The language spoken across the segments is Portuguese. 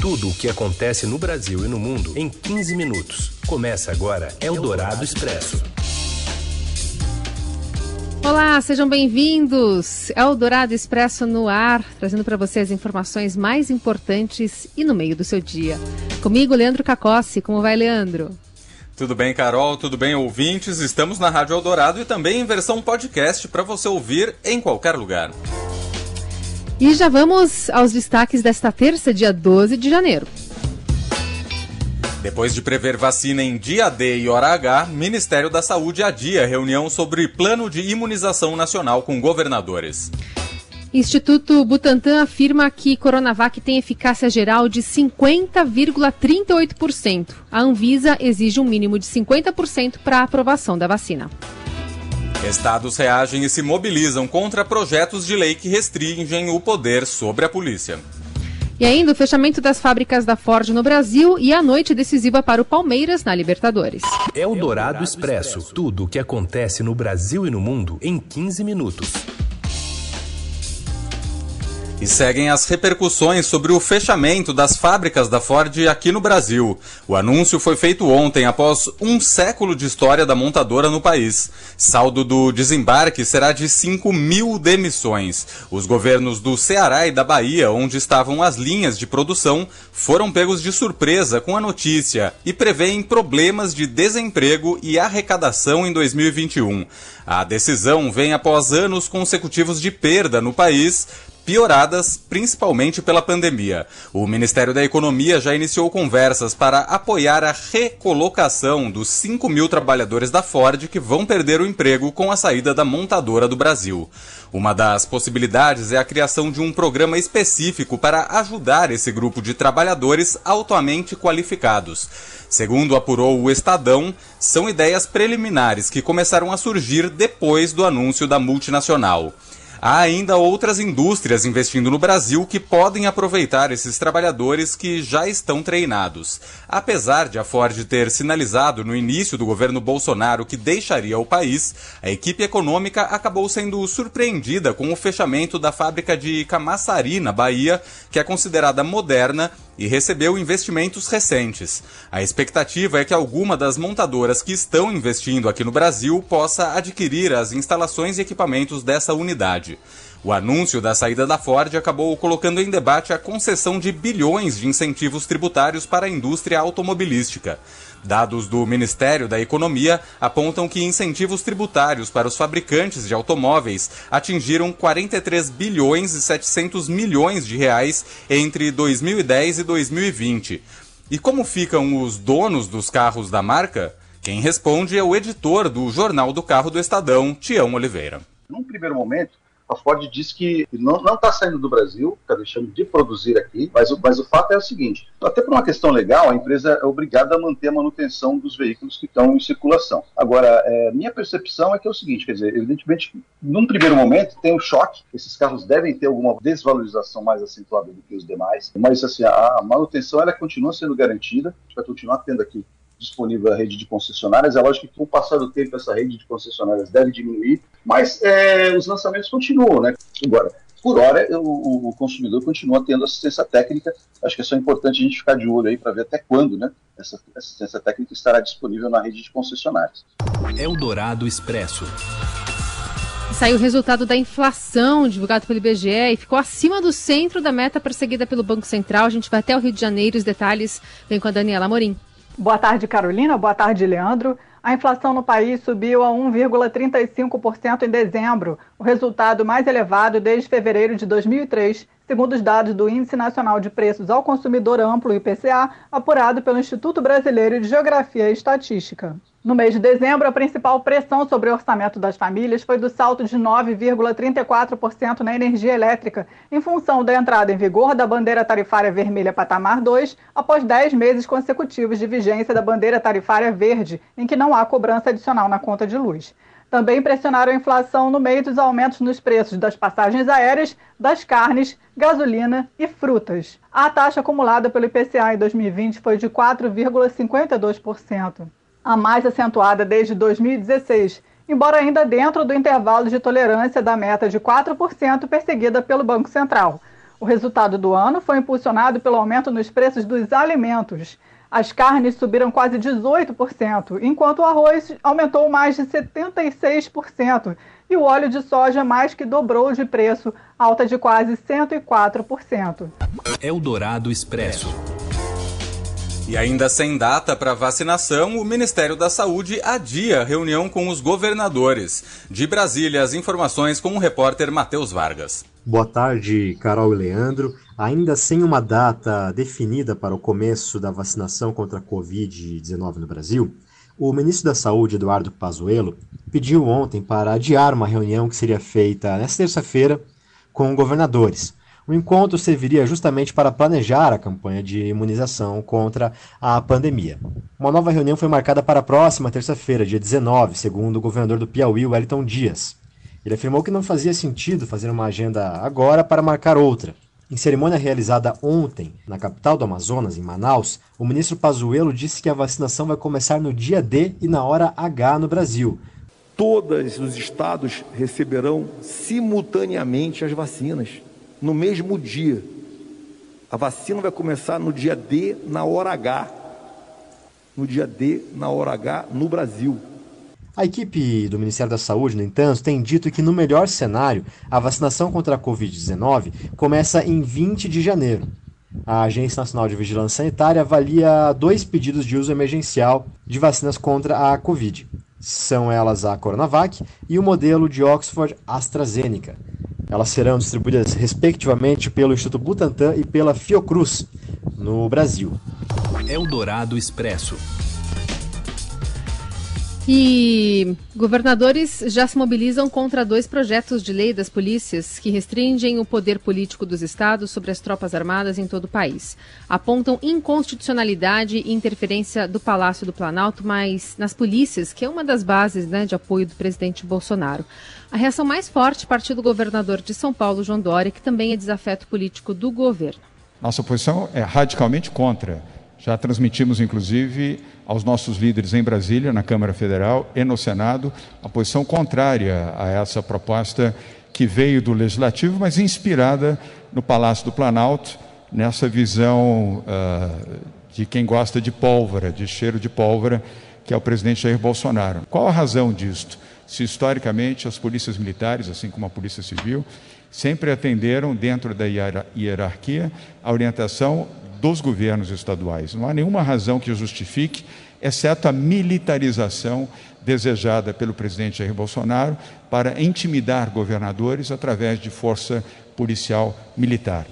Tudo o que acontece no Brasil e no mundo em 15 minutos. Começa agora Eldorado Expresso. Olá, sejam bem-vindos. Eldorado Expresso no ar, trazendo para você as informações mais importantes e no meio do seu dia. Comigo, Leandro Cacossi. Como vai, Leandro? Tudo bem, Carol? Tudo bem, ouvintes? Estamos na Rádio Eldorado e também em versão podcast para você ouvir em qualquer lugar. E já vamos aos destaques desta terça, dia 12 de janeiro. Depois de prever vacina em dia D e hora H, Ministério da Saúde adia reunião sobre plano de imunização nacional com governadores. Instituto Butantan afirma que Coronavac tem eficácia geral de 50,38%. A Anvisa exige um mínimo de 50% para a aprovação da vacina. Estados reagem e se mobilizam contra projetos de lei que restringem o poder sobre a polícia. E ainda o fechamento das fábricas da Ford no Brasil e a noite decisiva para o Palmeiras na Libertadores. É o Dourado Expresso. Tudo o que acontece no Brasil e no mundo em 15 minutos. E seguem as repercussões sobre o fechamento das fábricas da Ford aqui no Brasil. O anúncio foi feito ontem, após um século de história da montadora no país. Saldo do desembarque será de 5 mil demissões. Os governos do Ceará e da Bahia, onde estavam as linhas de produção, foram pegos de surpresa com a notícia e preveem problemas de desemprego e arrecadação em 2021. A decisão vem após anos consecutivos de perda no país pioradas principalmente pela pandemia. O Ministério da Economia já iniciou conversas para apoiar a recolocação dos 5 mil trabalhadores da Ford que vão perder o emprego com a saída da montadora do Brasil. Uma das possibilidades é a criação de um programa específico para ajudar esse grupo de trabalhadores altamente qualificados. Segundo apurou o Estadão, são ideias preliminares que começaram a surgir depois do anúncio da multinacional. Há ainda outras indústrias investindo no Brasil que podem aproveitar esses trabalhadores que já estão treinados. Apesar de a Ford ter sinalizado no início do governo Bolsonaro que deixaria o país, a equipe econômica acabou sendo surpreendida com o fechamento da fábrica de Camaçari, na Bahia, que é considerada moderna e recebeu investimentos recentes. A expectativa é que alguma das montadoras que estão investindo aqui no Brasil possa adquirir as instalações e equipamentos dessa unidade. O anúncio da saída da Ford acabou colocando em debate a concessão de bilhões de incentivos tributários para a indústria automobilística. Dados do Ministério da Economia apontam que incentivos tributários para os fabricantes de automóveis atingiram 43 bilhões e 700 milhões de reais entre 2010 e 2020. E como ficam os donos dos carros da marca? Quem responde é o editor do Jornal do Carro do Estadão, Tião Oliveira. Num primeiro momento, a Ford diz que não está saindo do Brasil, está deixando de produzir aqui, mas, mas o fato é o seguinte: até por uma questão legal, a empresa é obrigada a manter a manutenção dos veículos que estão em circulação. Agora, é, minha percepção é que é o seguinte: quer dizer, evidentemente, num primeiro momento tem um choque, esses carros devem ter alguma desvalorização mais acentuada do que os demais, mas assim, a manutenção ela continua sendo garantida, a gente vai continuar tendo aqui disponível a rede de concessionárias. É lógico que com o passar do tempo essa rede de concessionárias deve diminuir, mas é, os lançamentos continuam, né? Agora, por hora, o, o, consumidor continua tendo assistência técnica. Acho que é só importante a gente ficar de olho aí para ver até quando né, essa assistência técnica estará disponível na rede de concessionárias. Eldorado Expresso. Saiu o resultado da inflação divulgado pelo IBGE e ficou acima do centro da meta perseguida pelo Banco Central. A gente vai até o Rio de Janeiro. Os detalhes vem com a Daniela Morim. Boa tarde, Carolina. Boa tarde, Leandro. A inflação no país subiu a 1,35% em dezembro, o resultado mais elevado desde fevereiro de 2003, segundo os dados do Índice Nacional de Preços ao Consumidor Amplo, IPCA, apurado pelo Instituto Brasileiro de Geografia e Estatística. No mês de dezembro, a principal pressão sobre o orçamento das famílias foi do salto de 9,34% na energia elétrica, em função da entrada em vigor da bandeira tarifária vermelha patamar 2, após 10 meses consecutivos de vigência da bandeira tarifária verde, em que não há cobrança adicional na conta de luz. Também pressionaram a inflação no meio dos aumentos nos preços das passagens aéreas, das carnes, gasolina e frutas. A taxa acumulada pelo IPCA em 2020 foi de 4,52% a mais acentuada desde 2016, embora ainda dentro do intervalo de tolerância da meta de 4% perseguida pelo Banco Central. O resultado do ano foi impulsionado pelo aumento nos preços dos alimentos. As carnes subiram quase 18%, enquanto o arroz aumentou mais de 76% e o óleo de soja mais que dobrou de preço, alta de quase 104%. Eldorado Expresso. E ainda sem data para vacinação, o Ministério da Saúde adia reunião com os governadores. De Brasília, as informações com o repórter Matheus Vargas. Boa tarde, Carol e Leandro. Ainda sem uma data definida para o começo da vacinação contra a Covid-19 no Brasil, o ministro da Saúde, Eduardo Pazuello, pediu ontem para adiar uma reunião que seria feita nesta terça-feira com governadores. O encontro serviria justamente para planejar a campanha de imunização contra a pandemia. Uma nova reunião foi marcada para a próxima terça-feira, dia 19, segundo o governador do Piauí, Wellington Dias. Ele afirmou que não fazia sentido fazer uma agenda agora para marcar outra. Em cerimônia realizada ontem na capital do Amazonas, em Manaus, o ministro Pazuello disse que a vacinação vai começar no dia D e na hora H no Brasil. Todos os estados receberão simultaneamente as vacinas, no mesmo dia. A vacina vai começar no dia D, na hora H. No dia D, na hora H, no Brasil. A equipe do Ministério da Saúde, no entanto, tem dito que, no melhor cenário, a vacinação contra a Covid-19 começa em 20 de janeiro. A Agência Nacional de Vigilância Sanitária avalia dois pedidos de uso emergencial de vacinas contra a Covid. São elas a Coronavac e o modelo de Oxford AstraZeneca. Elas serão distribuídas respectivamente pelo Instituto Butantan e pela Fiocruz, no Brasil. Eldorado Expresso. E governadores já se mobilizam contra dois projetos de lei das polícias que restringem o poder político dos estados sobre as tropas armadas em todo o país. Apontam inconstitucionalidade e interferência do Palácio do Planalto, mas nas polícias, que é uma das bases né, de apoio do presidente Bolsonaro. A reação mais forte partiu do governador de São Paulo, João Dória, que também é desafeto político do governo. Nossa posição é radicalmente contra. Já transmitimos, inclusive, aos nossos líderes em Brasília, na Câmara Federal e no Senado, a posição contrária a essa proposta que veio do Legislativo, mas inspirada no Palácio do Planalto, nessa visão uh, de quem gosta de pólvora, de cheiro de pólvora, que é o presidente Jair Bolsonaro. Qual a razão disto? Se historicamente as polícias militares, assim como a Polícia Civil, sempre atenderam, dentro da hierarquia, a orientação dos governos estaduais. Não há nenhuma razão que justifique, exceto a militarização desejada pelo presidente Jair Bolsonaro para intimidar governadores através de força policial militar.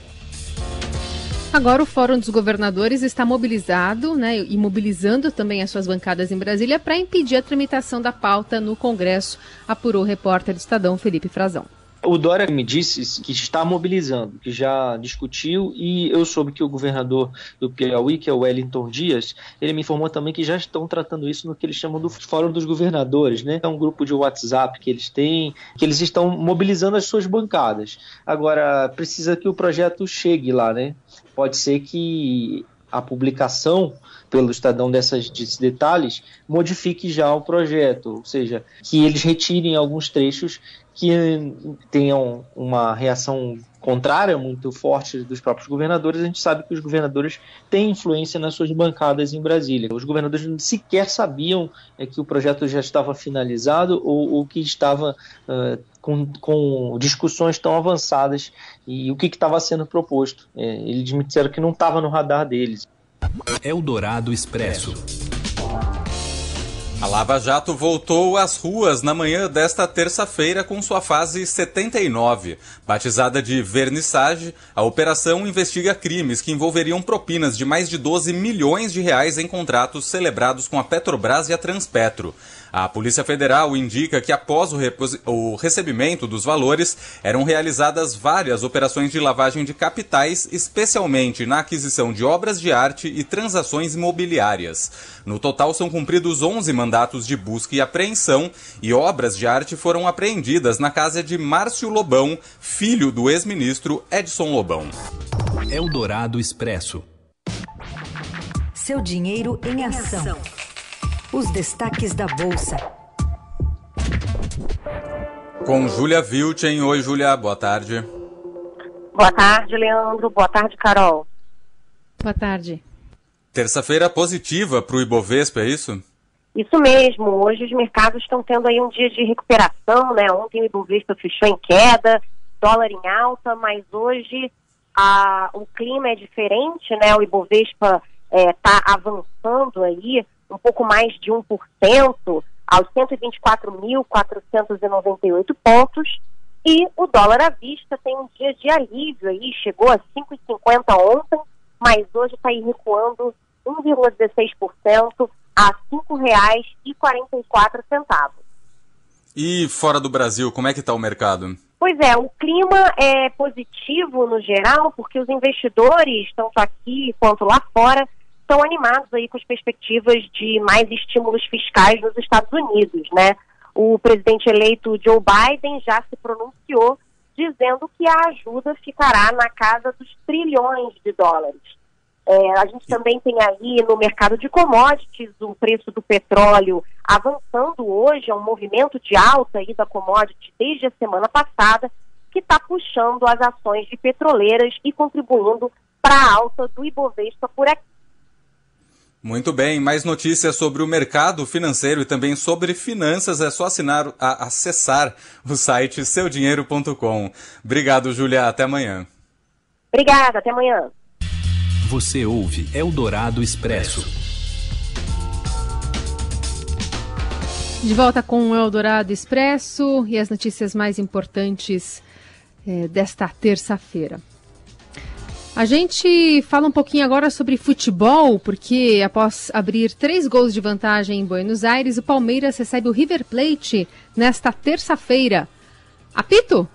Agora o Fórum dos Governadores está mobilizado né, e mobilizando também as suas bancadas em Brasília para impedir a tramitação da pauta no Congresso, apurou o repórter do Estadão Felipe Frazão. O Dória me disse que está mobilizando, que já discutiu, e eu soube que o governador do Piauí, que é o Wellington Dias, ele me informou também que já estão tratando isso no que eles chamam do Fórum dos Governadores, né? É um grupo de WhatsApp que eles têm, que eles estão mobilizando as suas bancadas. Agora, precisa que o projeto chegue lá, né? Pode ser que a publicação pelo Estadão dessas, desses detalhes modifique já o projeto, ou seja, que eles retirem alguns trechos que tenham uma reação contrária muito forte dos próprios governadores, a gente sabe que os governadores têm influência nas suas bancadas em Brasília. Os governadores sequer sabiam é, que o projeto já estava finalizado ou, ou que estava uh, com, com, discussões tão avançadas e o que estava sendo proposto. É, eles me disseram que não estava no radar deles. Eldorado Expresso. A Lava Jato voltou às ruas na manhã desta terça-feira com sua fase 79. Batizada de vernissage, a operação investiga crimes que envolveriam propinas de mais de 12 milhões de reais em contratos celebrados com a Petrobras e a Transpetro. A Polícia Federal indica que após o, o, recebimento dos valores, eram realizadas várias operações de lavagem de capitais, especialmente na aquisição de obras de arte e transações imobiliárias. No total, são cumpridos 11 mandatos de busca e apreensão, e obras de arte foram apreendidas na casa de Márcio Lobão, filho do ex-ministro Edson Lobão. Eldorado Expresso. Seu dinheiro em ação. Os destaques da Bolsa. Com Júlia Vilchen. Oi, Júlia, boa tarde. Boa tarde, Leandro. Boa tarde, Carol. Boa tarde. Terça-feira positiva para o Ibovespa, é isso? Isso mesmo. Hoje os mercados estão tendo aí um dia de recuperação, né? Ontem o Ibovespa fechou em queda, dólar em alta, mas hoje a, o clima é diferente, né? O Ibovespa está é, avançando aí um pouco mais de 1%, aos 124.498 pontos. E o dólar à vista tem um dia de alívio aí, chegou a 5,50 ontem, mas hoje está aí recuando 1,16% a R$ 5,44. E fora do Brasil, como é que está o mercado? Pois é, o clima é positivo no geral, porque os investidores, tanto aqui quanto lá fora, estão animados aí com as perspectivas de mais estímulos fiscais nos Estados Unidos, né? O presidente eleito Joe Biden já se pronunciou dizendo que a ajuda ficará na casa dos trilhões de dólares. É, a gente também tem aí no mercado de commodities o preço do petróleo avançando hoje, é um movimento de alta aí da commodity desde a semana passada, que está puxando as ações de petroleiras e contribuindo para a alta do Ibovespa por aqui. Muito bem, mais notícias sobre o mercado financeiro e também sobre finanças é só assinar, a, acessar o site seudinheiro.com. Obrigado, Julia, até amanhã. Obrigada, até amanhã. Você ouve Eldorado Expresso. De volta com o Eldorado Expresso e as notícias mais importantes é, desta terça-feira. A gente fala um pouquinho agora sobre futebol, porque após abrir três gols de vantagem em Buenos Aires, o Palmeiras recebe o River Plate nesta terça-feira. Apito?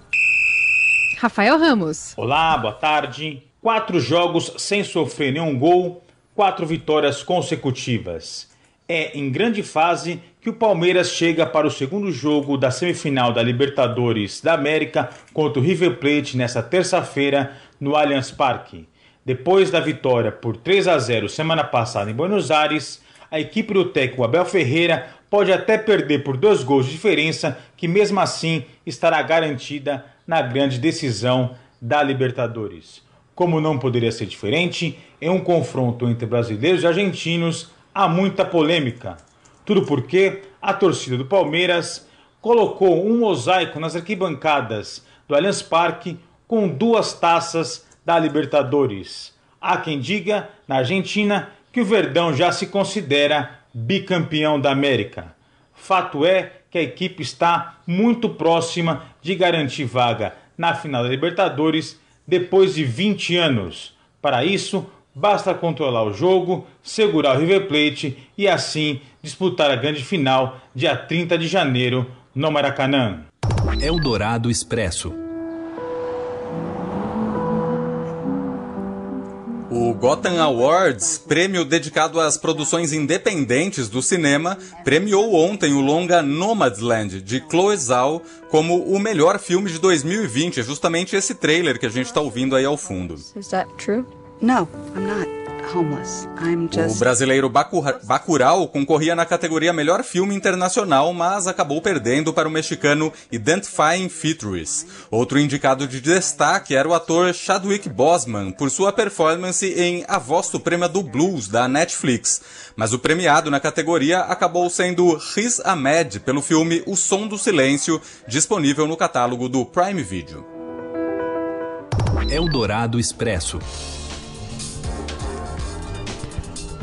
Rafael Ramos. Olá, boa tarde. Quatro jogos sem sofrer nenhum gol, quatro vitórias consecutivas. É em grande fase que o Palmeiras chega para o segundo jogo da semifinal da Libertadores da América contra o River Plate nesta terça-feira no Allianz Parque. Depois da vitória por 3 a 0 semana passada em Buenos Aires, a equipe do técnico Abel Ferreira pode até perder por dois gols de diferença, que mesmo assim estará garantida na grande decisão da Libertadores. Como não poderia ser diferente, em um confronto entre brasileiros e argentinos, há muita polêmica. Tudo porque a torcida do Palmeiras colocou um mosaico nas arquibancadas do Allianz Parque com duas taças da Libertadores. Há quem diga, na Argentina, que o Verdão já se considera bicampeão da América. Fato é que a equipe está muito próxima de garantir vaga na final da Libertadores depois de 20 anos. Para isso, basta controlar o jogo, segurar o River Plate e assim disputar a grande final dia 30 de janeiro no Maracanã. Eldorado Expresso. O Gotham Awards, prêmio dedicado às produções independentes do cinema, premiou ontem o longa Nomadland, de Chloe Zhao, como o melhor filme de 2020. É justamente esse trailer que a gente está ouvindo aí ao fundo. Is that true? No, I'm not. O brasileiro Bacurau concorria na categoria Melhor Filme Internacional, mas acabou perdendo para o mexicano Identifying Features. Outro indicado de destaque era o ator Chadwick Boseman, por sua performance em A Voz Suprema do Blues, da Netflix. Mas o premiado na categoria acabou sendo Riz Ahmed, pelo filme O Som do Silêncio, disponível no catálogo do Prime Video. Eldorado Expresso.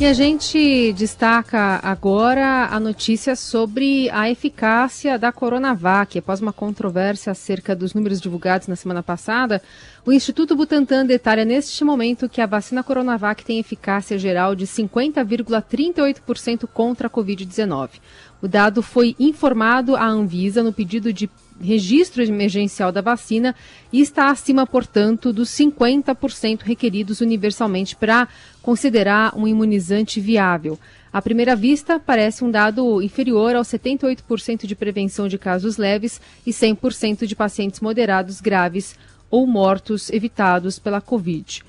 E a gente destaca agora a notícia sobre a eficácia da Coronavac. Após uma controvérsia acerca dos números divulgados na semana passada, o Instituto Butantan detalha neste momento que a vacina Coronavac tem eficácia geral de 50,38% contra a Covid-19. O dado foi informado à Anvisa no pedido de registro emergencial da vacina e está acima, portanto, dos 50% requeridos universalmente para considerar um imunizante viável. À primeira vista, parece um dado inferior aos 78% de prevenção de casos leves e 100% de pacientes moderados graves ou mortos evitados pela Covid.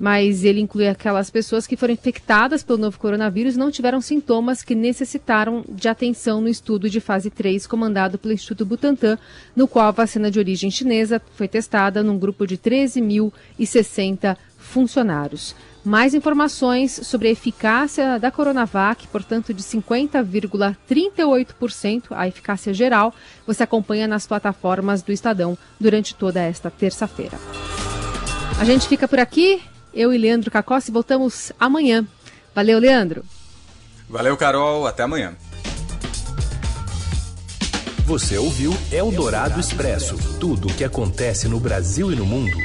Mas ele inclui aquelas pessoas que foram infectadas pelo novo coronavírus e não tiveram sintomas que necessitaram de atenção no estudo de fase 3 comandado pelo Instituto Butantan, no qual a vacina de origem chinesa foi testada num grupo de 13.060 funcionários. Mais informações sobre a eficácia da Coronavac, portanto de 50,38%, a eficácia geral, você acompanha nas plataformas do Estadão durante toda esta terça-feira. A gente fica por aqui. Eu e Leandro Cacossi voltamos amanhã. Valeu, Leandro. Valeu, Carol. Até amanhã. Você ouviu Eldorado Expresso tudo o que acontece no Brasil e no mundo